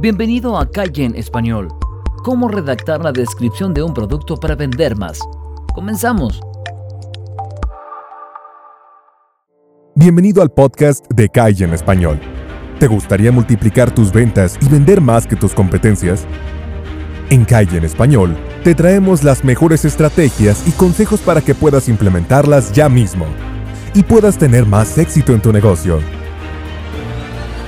Bienvenido a Calle en Español. ¿Cómo redactar la descripción de un producto para vender más? Comenzamos. Bienvenido al podcast de Calle en Español. ¿Te gustaría multiplicar tus ventas y vender más que tus competencias? En Calle en Español te traemos las mejores estrategias y consejos para que puedas implementarlas ya mismo y puedas tener más éxito en tu negocio.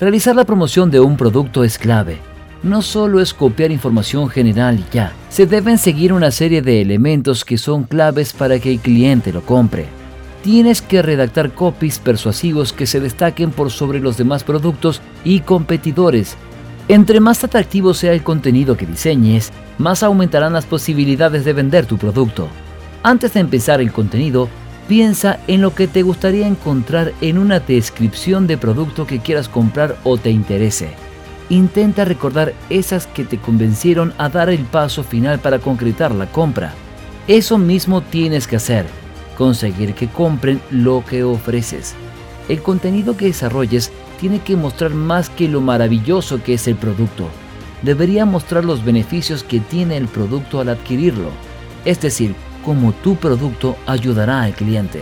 Realizar la promoción de un producto es clave. No solo es copiar información general y ya, se deben seguir una serie de elementos que son claves para que el cliente lo compre. Tienes que redactar copies persuasivos que se destaquen por sobre los demás productos y competidores. Entre más atractivo sea el contenido que diseñes, más aumentarán las posibilidades de vender tu producto. Antes de empezar el contenido, Piensa en lo que te gustaría encontrar en una descripción de producto que quieras comprar o te interese. Intenta recordar esas que te convencieron a dar el paso final para concretar la compra. Eso mismo tienes que hacer, conseguir que compren lo que ofreces. El contenido que desarrolles tiene que mostrar más que lo maravilloso que es el producto. Debería mostrar los beneficios que tiene el producto al adquirirlo. Es decir, cómo tu producto ayudará al cliente.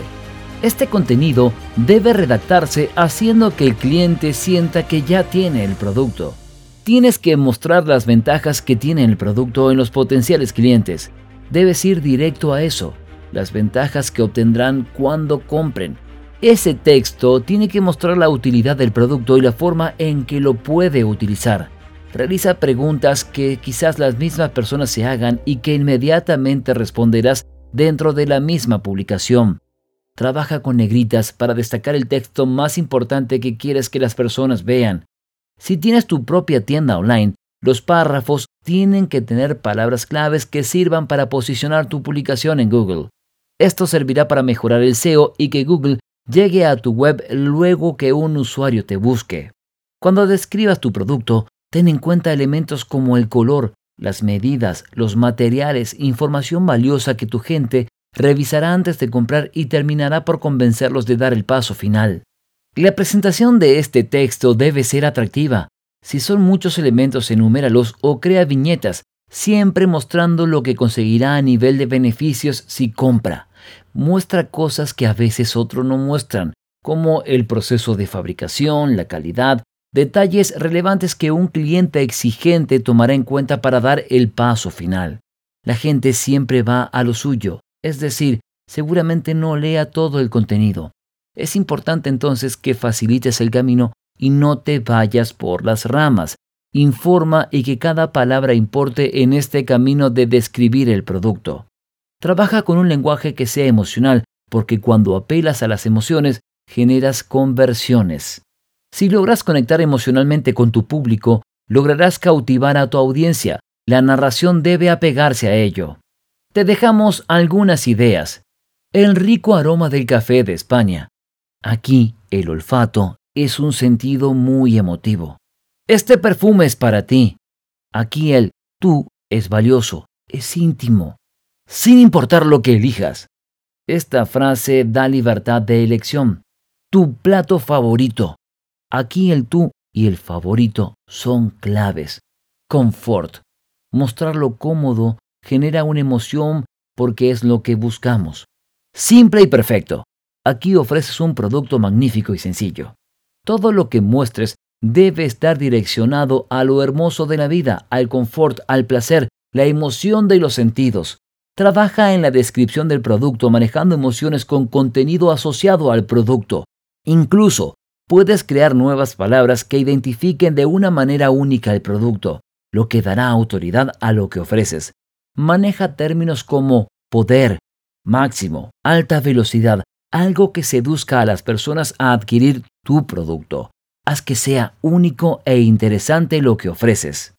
Este contenido debe redactarse haciendo que el cliente sienta que ya tiene el producto. Tienes que mostrar las ventajas que tiene el producto en los potenciales clientes. Debes ir directo a eso, las ventajas que obtendrán cuando compren. Ese texto tiene que mostrar la utilidad del producto y la forma en que lo puede utilizar. Realiza preguntas que quizás las mismas personas se hagan y que inmediatamente responderás dentro de la misma publicación. Trabaja con negritas para destacar el texto más importante que quieres que las personas vean. Si tienes tu propia tienda online, los párrafos tienen que tener palabras claves que sirvan para posicionar tu publicación en Google. Esto servirá para mejorar el SEO y que Google llegue a tu web luego que un usuario te busque. Cuando describas tu producto, ten en cuenta elementos como el color, las medidas, los materiales, información valiosa que tu gente revisará antes de comprar y terminará por convencerlos de dar el paso final. La presentación de este texto debe ser atractiva. Si son muchos elementos, enuméralos o crea viñetas, siempre mostrando lo que conseguirá a nivel de beneficios si compra. Muestra cosas que a veces otros no muestran, como el proceso de fabricación, la calidad, detalles relevantes que un cliente exigente tomará en cuenta para dar el paso final. La gente siempre va a lo suyo, es decir, seguramente no lea todo el contenido. Es importante entonces que facilites el camino y no te vayas por las ramas. Informa y que cada palabra importe en este camino de describir el producto. Trabaja con un lenguaje que sea emocional, porque cuando apelas a las emociones, generas conversiones. Si logras conectar emocionalmente con tu público, lograrás cautivar a tu audiencia. La narración debe apegarse a ello. Te dejamos algunas ideas. El rico aroma del café de España. Aquí el olfato es un sentido muy emotivo. Este perfume es para ti. Aquí el tú es valioso, es íntimo, sin importar lo que elijas. Esta frase da libertad de elección. Tu plato favorito. Aquí el tú y el favorito son claves. Confort. Mostrarlo cómodo genera una emoción porque es lo que buscamos. Simple y perfecto. Aquí ofreces un producto magnífico y sencillo. Todo lo que muestres debe estar direccionado a lo hermoso de la vida, al confort, al placer, la emoción de los sentidos. Trabaja en la descripción del producto manejando emociones con contenido asociado al producto. Incluso puedes crear nuevas palabras que identifiquen de una manera única el producto, lo que dará autoridad a lo que ofreces. Maneja términos como poder, máximo, alta velocidad, algo que seduzca a las personas a adquirir tu producto. Haz que sea único e interesante lo que ofreces.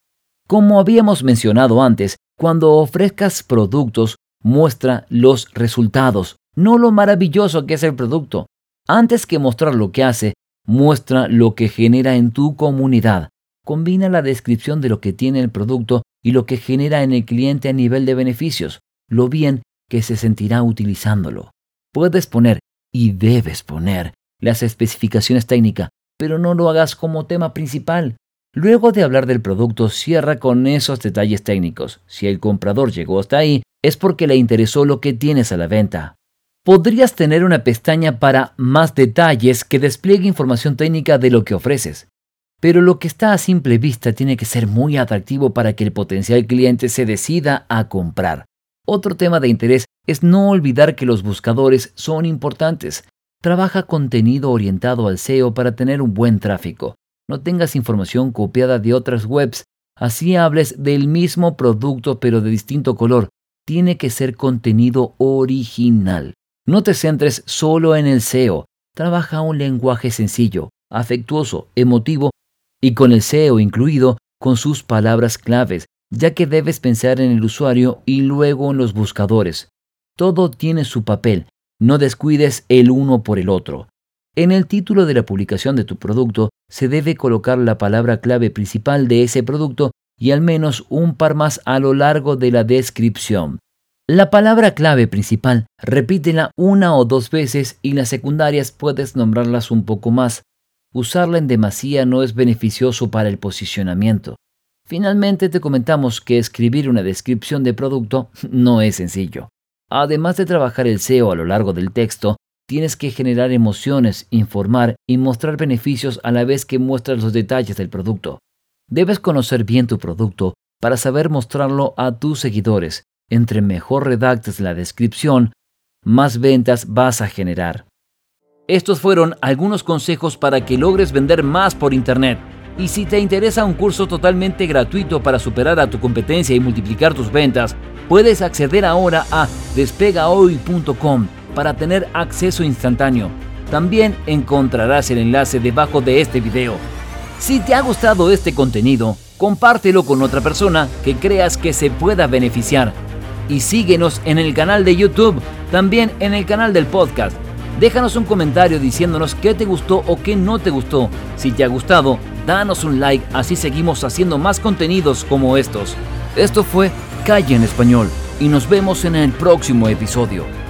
Como habíamos mencionado antes, cuando ofrezcas productos, muestra los resultados, no lo maravilloso que es el producto. Antes que mostrar lo que hace, muestra lo que genera en tu comunidad. Combina la descripción de lo que tiene el producto y lo que genera en el cliente a nivel de beneficios, lo bien que se sentirá utilizándolo. Puedes poner, y debes poner, las especificaciones técnicas, pero no lo hagas como tema principal. Luego de hablar del producto, cierra con esos detalles técnicos. Si el comprador llegó hasta ahí, es porque le interesó lo que tienes a la venta. Podrías tener una pestaña para más detalles que despliegue información técnica de lo que ofreces. Pero lo que está a simple vista tiene que ser muy atractivo para que el potencial cliente se decida a comprar. Otro tema de interés es no olvidar que los buscadores son importantes. Trabaja contenido orientado al SEO para tener un buen tráfico. No tengas información copiada de otras webs, así hables del mismo producto pero de distinto color. Tiene que ser contenido original. No te centres solo en el SEO. Trabaja un lenguaje sencillo, afectuoso, emotivo y con el SEO incluido con sus palabras claves, ya que debes pensar en el usuario y luego en los buscadores. Todo tiene su papel, no descuides el uno por el otro. En el título de la publicación de tu producto se debe colocar la palabra clave principal de ese producto y al menos un par más a lo largo de la descripción. La palabra clave principal repítela una o dos veces y las secundarias puedes nombrarlas un poco más. Usarla en demasía no es beneficioso para el posicionamiento. Finalmente te comentamos que escribir una descripción de producto no es sencillo. Además de trabajar el SEO a lo largo del texto, tienes que generar emociones, informar y mostrar beneficios a la vez que muestras los detalles del producto. Debes conocer bien tu producto para saber mostrarlo a tus seguidores entre mejor redactes la descripción, más ventas vas a generar. Estos fueron algunos consejos para que logres vender más por Internet. Y si te interesa un curso totalmente gratuito para superar a tu competencia y multiplicar tus ventas, puedes acceder ahora a despegahoy.com para tener acceso instantáneo. También encontrarás el enlace debajo de este video. Si te ha gustado este contenido, compártelo con otra persona que creas que se pueda beneficiar y síguenos en el canal de YouTube, también en el canal del podcast. Déjanos un comentario diciéndonos qué te gustó o qué no te gustó. Si te ha gustado, danos un like, así seguimos haciendo más contenidos como estos. Esto fue Calle en Español y nos vemos en el próximo episodio.